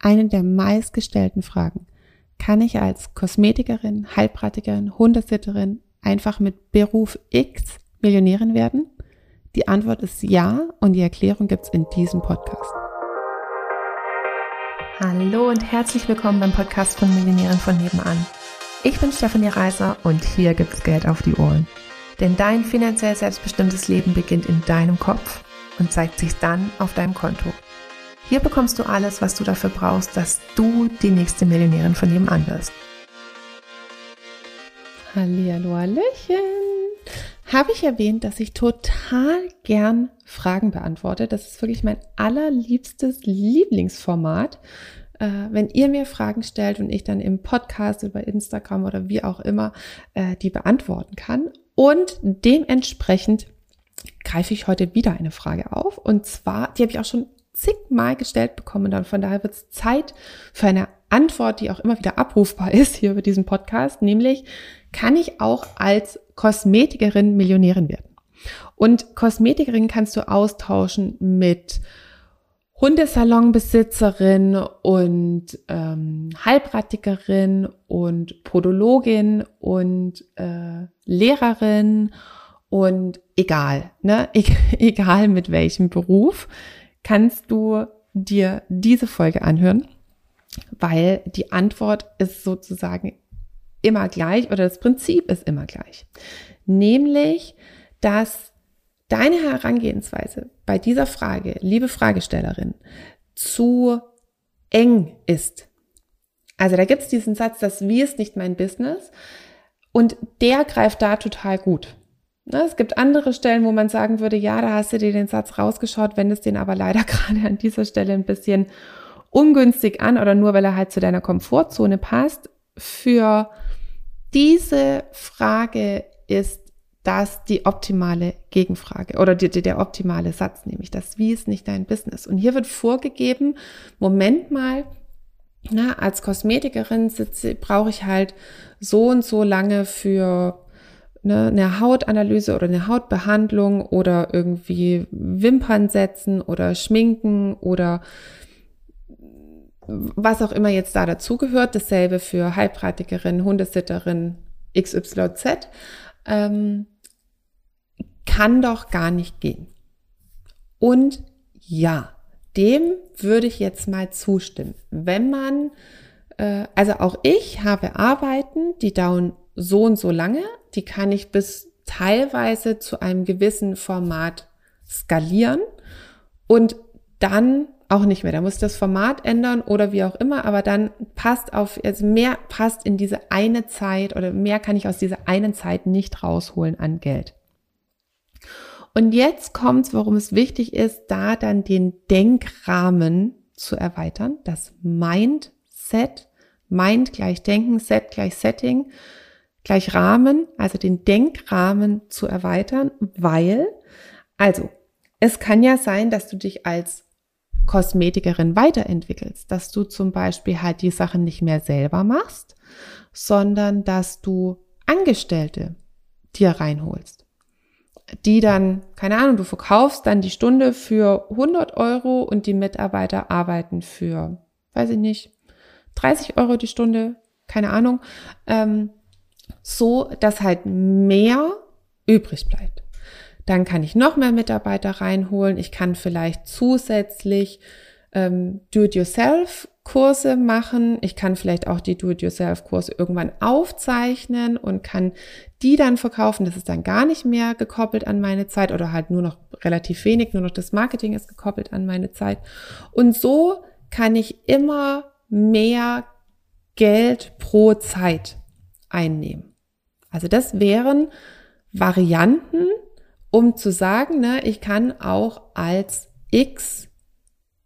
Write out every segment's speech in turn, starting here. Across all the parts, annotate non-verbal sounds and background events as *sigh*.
eine der meistgestellten Fragen. Kann ich als Kosmetikerin, Heilpraktikerin, Hundesitterin einfach mit Beruf X Millionärin werden? Die Antwort ist ja und die Erklärung gibt's in diesem Podcast. Hallo und herzlich willkommen beim Podcast von Millionären von nebenan. Ich bin Stefanie Reiser und hier gibt's Geld auf die Ohren. Denn dein finanziell selbstbestimmtes Leben beginnt in deinem Kopf und zeigt sich dann auf deinem Konto. Hier bekommst du alles, was du dafür brauchst, dass du die nächste Millionärin von nebenan wirst. Hallihallo, Hallöchen. Habe ich erwähnt, dass ich total gern Fragen beantworte? Das ist wirklich mein allerliebstes Lieblingsformat. Äh, wenn ihr mir Fragen stellt und ich dann im Podcast über Instagram oder wie auch immer äh, die beantworten kann. Und dementsprechend greife ich heute wieder eine Frage auf. Und zwar, die habe ich auch schon zigmal gestellt bekommen. Und von daher wird es Zeit für eine Antwort, die auch immer wieder abrufbar *laughs* ist hier über diesen Podcast, nämlich kann ich auch als Kosmetikerin Millionärin werden? Und Kosmetikerin kannst du austauschen mit Hundesalonbesitzerin und ähm, Heilpraktikerin und Podologin und äh, Lehrerin und egal, ne? E *laughs* egal mit welchem Beruf kannst du dir diese Folge anhören, weil die Antwort ist sozusagen immer gleich oder das Prinzip ist immer gleich. Nämlich, dass deine Herangehensweise bei dieser Frage, liebe Fragestellerin, zu eng ist. Also da gibt es diesen Satz, das Wie ist nicht mein Business und der greift da total gut. Ne, es gibt andere Stellen, wo man sagen würde, ja, da hast du dir den Satz rausgeschaut, wendest den aber leider *laughs* gerade an dieser Stelle ein bisschen ungünstig an oder nur weil er halt zu deiner Komfortzone passt. Für diese Frage ist das die optimale Gegenfrage oder die, die, der optimale Satz, nämlich das Wie ist nicht dein Business. Und hier wird vorgegeben, Moment mal, na, als Kosmetikerin sitze, brauche ich halt so und so lange für ne, eine Hautanalyse oder eine Hautbehandlung oder irgendwie Wimpern setzen oder schminken oder was auch immer jetzt da dazugehört. Dasselbe für Heilpraktikerin, Hundesitterin XYZ. Ähm, kann doch gar nicht gehen. Und ja, dem würde ich jetzt mal zustimmen. Wenn man, äh, also auch ich habe Arbeiten, die dauern so und so lange, die kann ich bis teilweise zu einem gewissen Format skalieren und dann auch nicht mehr. Da muss ich das Format ändern oder wie auch immer, aber dann passt auf, also mehr passt in diese eine Zeit oder mehr kann ich aus dieser einen Zeit nicht rausholen an Geld. Und jetzt kommt's, warum es wichtig ist, da dann den Denkrahmen zu erweitern, das Mindset, Mind gleich Denken, Set gleich Setting, gleich Rahmen, also den Denkrahmen zu erweitern, weil, also, es kann ja sein, dass du dich als Kosmetikerin weiterentwickelst, dass du zum Beispiel halt die Sachen nicht mehr selber machst, sondern dass du Angestellte dir reinholst, die dann, keine Ahnung, du verkaufst dann die Stunde für 100 Euro und die Mitarbeiter arbeiten für, weiß ich nicht, 30 Euro die Stunde, keine Ahnung. Ähm, so dass halt mehr übrig bleibt. Dann kann ich noch mehr Mitarbeiter reinholen. Ich kann vielleicht zusätzlich ähm, Do-it-yourself-Kurse machen. Ich kann vielleicht auch die Do-it-yourself-Kurse irgendwann aufzeichnen und kann die dann verkaufen. Das ist dann gar nicht mehr gekoppelt an meine Zeit oder halt nur noch relativ wenig. Nur noch das Marketing ist gekoppelt an meine Zeit. Und so kann ich immer mehr Geld pro Zeit einnehmen. Also das wären Varianten, um zu sagen, ne, ich kann auch als X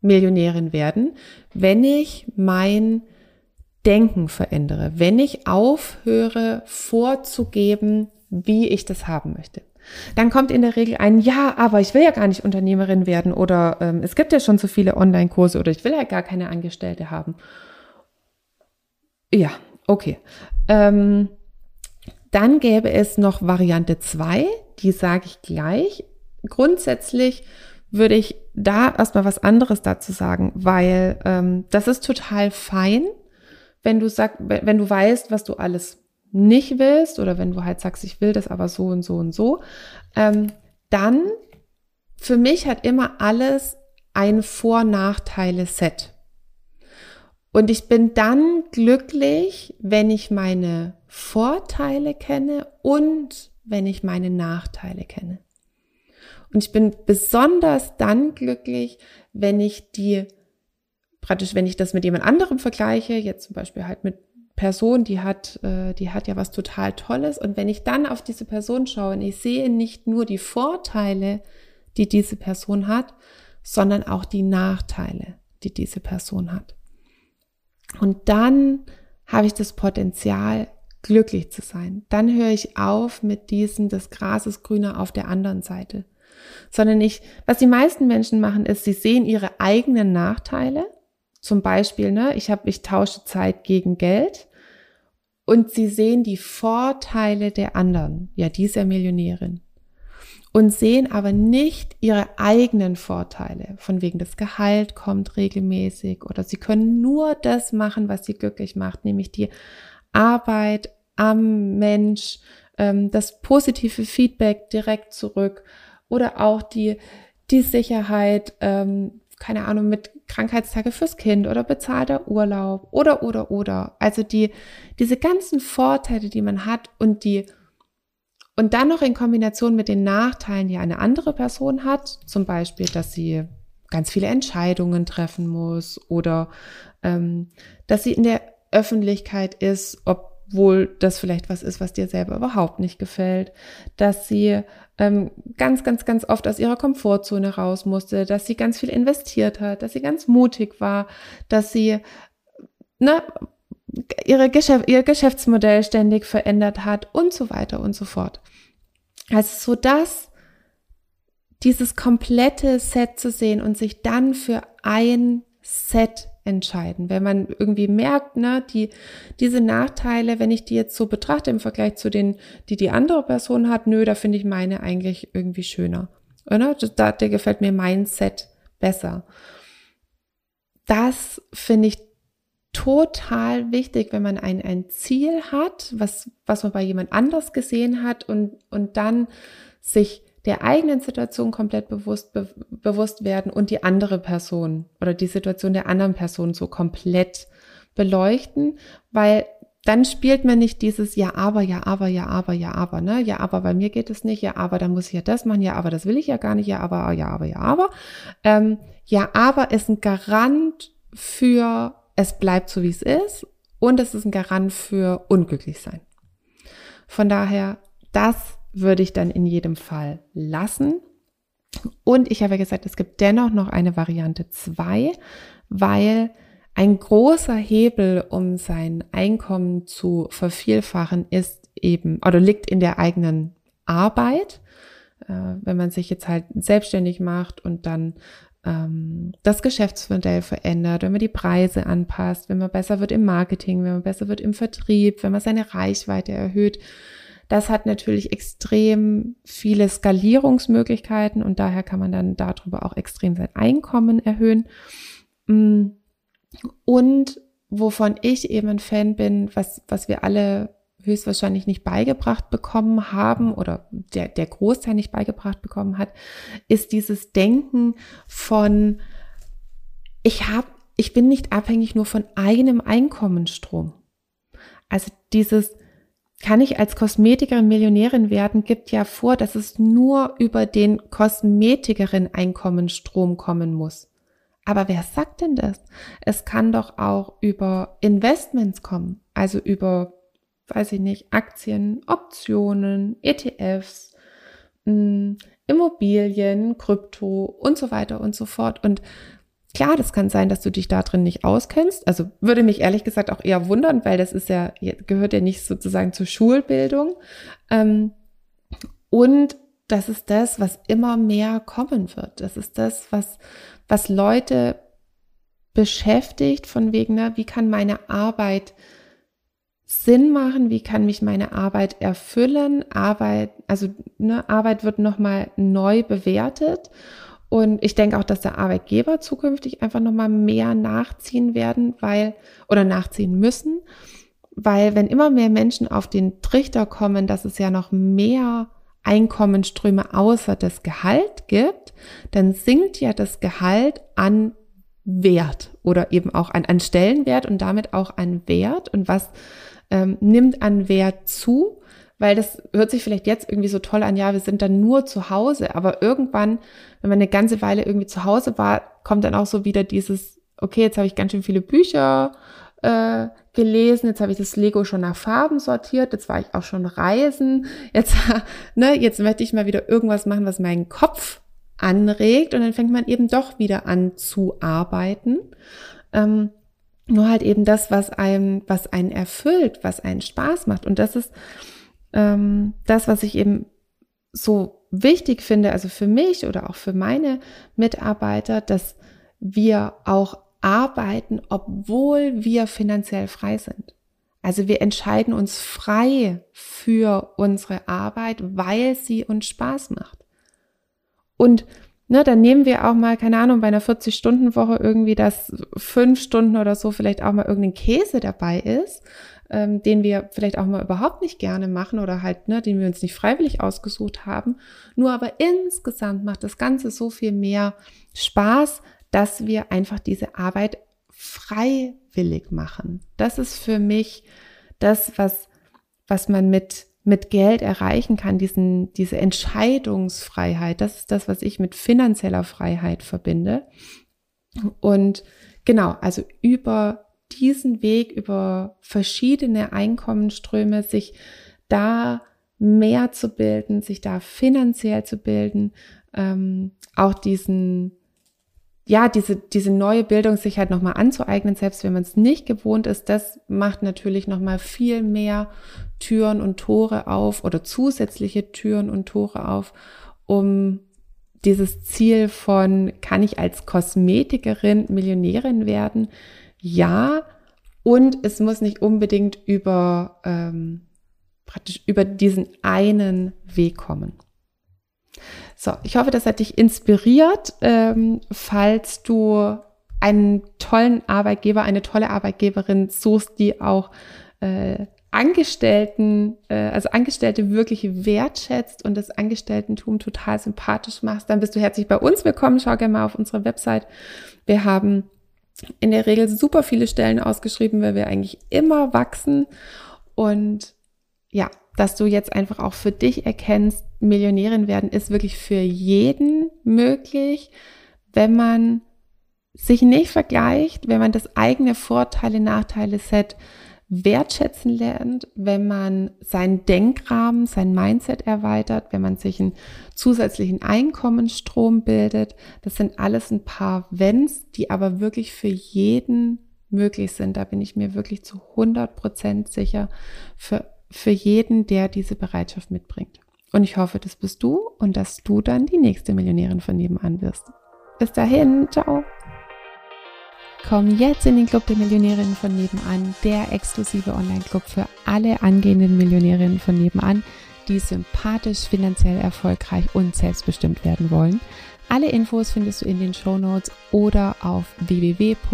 Millionärin werden, wenn ich mein Denken verändere, wenn ich aufhöre vorzugeben, wie ich das haben möchte. Dann kommt in der Regel ein Ja, aber ich will ja gar nicht Unternehmerin werden oder ähm, es gibt ja schon so viele Online-Kurse oder ich will ja gar keine Angestellte haben. Ja, okay. Ähm, dann gäbe es noch Variante 2, die sage ich gleich. Grundsätzlich würde ich da erstmal was anderes dazu sagen, weil ähm, das ist total fein, wenn du sagst, wenn du weißt, was du alles nicht willst oder wenn du halt sagst, ich will das aber so und so und so, ähm, dann für mich hat immer alles ein Vor-Nachteile-Set. Und ich bin dann glücklich, wenn ich meine Vorteile kenne und wenn ich meine Nachteile kenne. Und ich bin besonders dann glücklich, wenn ich die, praktisch, wenn ich das mit jemand anderem vergleiche, jetzt zum Beispiel halt mit Person, die hat, äh, die hat ja was total Tolles. Und wenn ich dann auf diese Person schaue und ich sehe nicht nur die Vorteile, die diese Person hat, sondern auch die Nachteile, die diese Person hat. Und dann habe ich das Potenzial, glücklich zu sein. Dann höre ich auf mit diesem, das Gras ist grüner auf der anderen Seite. Sondern ich, was die meisten Menschen machen, ist, sie sehen ihre eigenen Nachteile. Zum Beispiel, ne, ich habe, ich tausche Zeit gegen Geld. Und sie sehen die Vorteile der anderen. Ja, die ist ja Millionärin und sehen aber nicht ihre eigenen Vorteile, von wegen das Gehalt kommt regelmäßig oder sie können nur das machen, was sie glücklich macht, nämlich die Arbeit am Mensch, ähm, das positive Feedback direkt zurück oder auch die, die Sicherheit, ähm, keine Ahnung, mit Krankheitstage fürs Kind oder bezahlter Urlaub oder, oder, oder. Also die, diese ganzen Vorteile, die man hat und die und dann noch in Kombination mit den Nachteilen, die eine andere Person hat, zum Beispiel, dass sie ganz viele Entscheidungen treffen muss oder ähm, dass sie in der Öffentlichkeit ist, obwohl das vielleicht was ist, was dir selber überhaupt nicht gefällt, dass sie ähm, ganz, ganz, ganz oft aus ihrer Komfortzone raus musste, dass sie ganz viel investiert hat, dass sie ganz mutig war, dass sie ne, ihre Geschäft, ihr Geschäftsmodell ständig verändert hat und so weiter und so fort. Also so dass dieses komplette Set zu sehen und sich dann für ein Set entscheiden. Wenn man irgendwie merkt, ne, die, diese Nachteile, wenn ich die jetzt so betrachte im Vergleich zu den, die die andere Person hat, nö, da finde ich meine eigentlich irgendwie schöner. Oder? Da, da gefällt mir mein Set besser. Das finde ich total wichtig, wenn man ein, ein Ziel hat, was, was man bei jemand anders gesehen hat und, und dann sich der eigenen Situation komplett bewusst, be, bewusst werden und die andere Person oder die Situation der anderen Person so komplett beleuchten, weil dann spielt man nicht dieses Ja, aber, ja, aber, ja, aber, ja, aber, ne? Ja, aber bei mir geht es nicht, ja, aber dann muss ich ja das machen, ja, aber das will ich ja gar nicht, ja, aber, ja, aber, ja, aber. Ähm, ja, aber ist ein Garant für es bleibt so, wie es ist und es ist ein Garant für unglücklich sein. Von daher, das würde ich dann in jedem Fall lassen. Und ich habe ja gesagt, es gibt dennoch noch eine Variante 2, weil ein großer Hebel, um sein Einkommen zu vervielfachen, ist eben oder liegt in der eigenen Arbeit. Äh, wenn man sich jetzt halt selbstständig macht und dann ähm, das Geschäftsmodell verändert, wenn man die Preise anpasst, wenn man besser wird im Marketing, wenn man besser wird im Vertrieb, wenn man seine Reichweite erhöht. Das hat natürlich extrem viele Skalierungsmöglichkeiten und daher kann man dann darüber auch extrem sein Einkommen erhöhen. Mm. Und wovon ich eben ein Fan bin, was, was wir alle höchstwahrscheinlich nicht beigebracht bekommen haben oder der, der Großteil nicht beigebracht bekommen hat, ist dieses Denken von, ich habe, ich bin nicht abhängig nur von einem Einkommensstrom. Also dieses, kann ich als Kosmetikerin Millionärin werden, gibt ja vor, dass es nur über den Kosmetikerin Einkommensstrom kommen muss. Aber wer sagt denn das? Es kann doch auch über Investments kommen, also über weiß ich nicht, Aktien, Optionen, ETFs, mm, Immobilien, Krypto und so weiter und so fort. Und klar, das kann sein, dass du dich da drin nicht auskennst. Also würde mich ehrlich gesagt auch eher wundern, weil das ist ja, gehört ja nicht sozusagen zur Schulbildung. Ähm, und das ist das, was immer mehr kommen wird. Das ist das, was, was Leute beschäftigt, von wegen, na, wie kann meine Arbeit Sinn machen, wie kann mich meine Arbeit erfüllen. Arbeit, also ne, Arbeit wird nochmal neu bewertet. Und ich denke auch, dass der Arbeitgeber zukünftig einfach nochmal mehr nachziehen werden, weil, oder nachziehen müssen, weil wenn immer mehr Menschen auf den Trichter kommen, dass es ja noch mehr Einkommensströme außer das Gehalt gibt, dann sinkt ja das Gehalt an Wert oder eben auch an, an Stellenwert und damit auch an Wert. Und was ähm, nimmt an Wert zu? Weil das hört sich vielleicht jetzt irgendwie so toll an, ja, wir sind dann nur zu Hause, aber irgendwann, wenn man eine ganze Weile irgendwie zu Hause war, kommt dann auch so wieder dieses, okay, jetzt habe ich ganz schön viele Bücher äh, gelesen, jetzt habe ich das Lego schon nach Farben sortiert, jetzt war ich auch schon reisen, jetzt, *laughs* ne, jetzt möchte ich mal wieder irgendwas machen, was meinen Kopf anregt und dann fängt man eben doch wieder an zu arbeiten. Ähm, nur halt eben das, was einem, was einen erfüllt, was einen Spaß macht. Und das ist ähm, das, was ich eben so wichtig finde, also für mich oder auch für meine Mitarbeiter, dass wir auch arbeiten, obwohl wir finanziell frei sind. Also wir entscheiden uns frei für unsere Arbeit, weil sie uns Spaß macht. Und ne, dann nehmen wir auch mal, keine Ahnung, bei einer 40-Stunden-Woche irgendwie, dass fünf Stunden oder so vielleicht auch mal irgendein Käse dabei ist, ähm, den wir vielleicht auch mal überhaupt nicht gerne machen oder halt, ne, den wir uns nicht freiwillig ausgesucht haben. Nur aber insgesamt macht das Ganze so viel mehr Spaß, dass wir einfach diese Arbeit freiwillig machen. Das ist für mich das, was, was man mit mit Geld erreichen kann, diesen, diese Entscheidungsfreiheit. Das ist das, was ich mit finanzieller Freiheit verbinde. Und genau, also über diesen Weg, über verschiedene Einkommensströme, sich da mehr zu bilden, sich da finanziell zu bilden, ähm, auch diesen ja, diese, diese neue Bildung sich halt nochmal anzueignen, selbst wenn man es nicht gewohnt ist, das macht natürlich nochmal viel mehr Türen und Tore auf oder zusätzliche Türen und Tore auf, um dieses Ziel von, kann ich als Kosmetikerin Millionärin werden? Ja, und es muss nicht unbedingt über, ähm, praktisch über diesen einen Weg kommen. So, ich hoffe, das hat dich inspiriert. Ähm, falls du einen tollen Arbeitgeber, eine tolle Arbeitgeberin suchst, die auch äh, Angestellten, äh, also Angestellte wirklich wertschätzt und das Angestelltentum total sympathisch machst, dann bist du herzlich bei uns willkommen. Schau gerne mal auf unsere Website. Wir haben in der Regel super viele Stellen ausgeschrieben, weil wir eigentlich immer wachsen. Und ja, dass du jetzt einfach auch für dich erkennst, Millionärin werden ist wirklich für jeden möglich, wenn man sich nicht vergleicht, wenn man das eigene Vorteile, Nachteile Set wertschätzen lernt, wenn man seinen Denkrahmen, sein Mindset erweitert, wenn man sich einen zusätzlichen Einkommensstrom bildet. Das sind alles ein paar Wenns, die aber wirklich für jeden möglich sind. Da bin ich mir wirklich zu 100 Prozent sicher. Für für jeden, der diese Bereitschaft mitbringt. Und ich hoffe, das bist du und dass du dann die nächste Millionärin von nebenan wirst. Bis dahin, ciao. Komm jetzt in den Club der Millionärinnen von nebenan, der exklusive Online-Club für alle angehenden Millionärinnen von nebenan, die sympathisch, finanziell erfolgreich und selbstbestimmt werden wollen. Alle Infos findest du in den Show Notes oder auf www.m-vn.de.